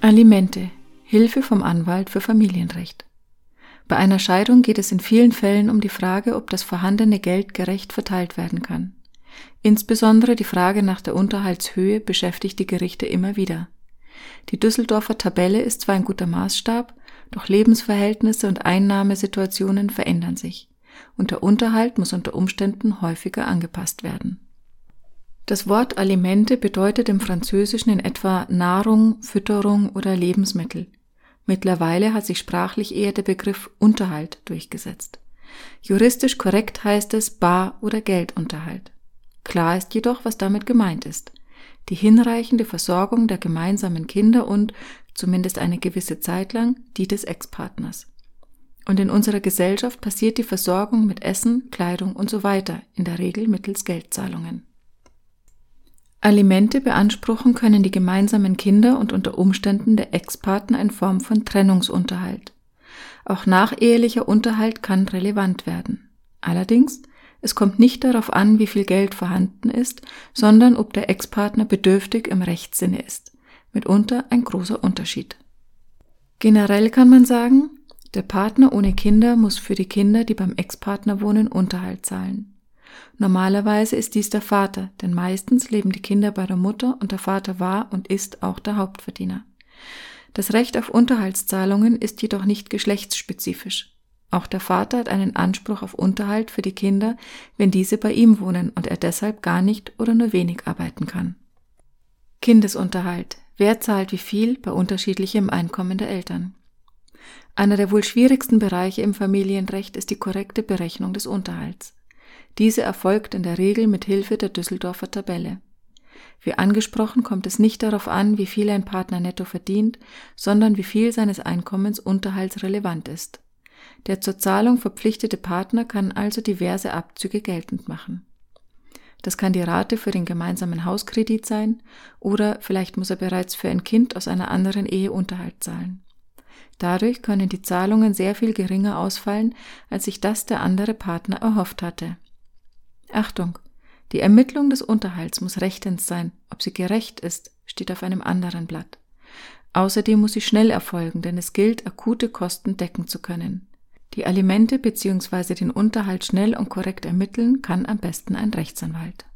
Alimente. Hilfe vom Anwalt für Familienrecht. Bei einer Scheidung geht es in vielen Fällen um die Frage, ob das vorhandene Geld gerecht verteilt werden kann. Insbesondere die Frage nach der Unterhaltshöhe beschäftigt die Gerichte immer wieder. Die Düsseldorfer Tabelle ist zwar ein guter Maßstab, doch Lebensverhältnisse und Einnahmesituationen verändern sich, und der Unterhalt muss unter Umständen häufiger angepasst werden. Das Wort Alimente bedeutet im Französischen in etwa Nahrung, Fütterung oder Lebensmittel. Mittlerweile hat sich sprachlich eher der Begriff Unterhalt durchgesetzt. Juristisch korrekt heißt es Bar- oder Geldunterhalt. Klar ist jedoch, was damit gemeint ist. Die hinreichende Versorgung der gemeinsamen Kinder und, zumindest eine gewisse Zeit lang, die des Ex-Partners. Und in unserer Gesellschaft passiert die Versorgung mit Essen, Kleidung und so weiter, in der Regel mittels Geldzahlungen. Alimente beanspruchen können die gemeinsamen Kinder und unter Umständen der Ex-Partner in Form von Trennungsunterhalt. Auch nachehelicher Unterhalt kann relevant werden. Allerdings, es kommt nicht darauf an, wie viel Geld vorhanden ist, sondern ob der Ex-Partner bedürftig im Rechtssinne ist. Mitunter ein großer Unterschied. Generell kann man sagen, der Partner ohne Kinder muss für die Kinder, die beim Ex-Partner wohnen, Unterhalt zahlen. Normalerweise ist dies der Vater, denn meistens leben die Kinder bei der Mutter und der Vater war und ist auch der Hauptverdiener. Das Recht auf Unterhaltszahlungen ist jedoch nicht geschlechtsspezifisch. Auch der Vater hat einen Anspruch auf Unterhalt für die Kinder, wenn diese bei ihm wohnen und er deshalb gar nicht oder nur wenig arbeiten kann. Kindesunterhalt. Wer zahlt wie viel bei unterschiedlichem Einkommen der Eltern? Einer der wohl schwierigsten Bereiche im Familienrecht ist die korrekte Berechnung des Unterhalts. Diese erfolgt in der Regel mit Hilfe der Düsseldorfer Tabelle. Wie angesprochen kommt es nicht darauf an, wie viel ein Partner netto verdient, sondern wie viel seines Einkommens unterhaltsrelevant ist. Der zur Zahlung verpflichtete Partner kann also diverse Abzüge geltend machen. Das kann die Rate für den gemeinsamen Hauskredit sein oder vielleicht muss er bereits für ein Kind aus einer anderen Ehe Unterhalt zahlen. Dadurch können die Zahlungen sehr viel geringer ausfallen, als sich das der andere Partner erhofft hatte. Achtung! Die Ermittlung des Unterhalts muss rechtens sein. Ob sie gerecht ist, steht auf einem anderen Blatt. Außerdem muss sie schnell erfolgen, denn es gilt, akute Kosten decken zu können. Die Alimente bzw. den Unterhalt schnell und korrekt ermitteln kann am besten ein Rechtsanwalt.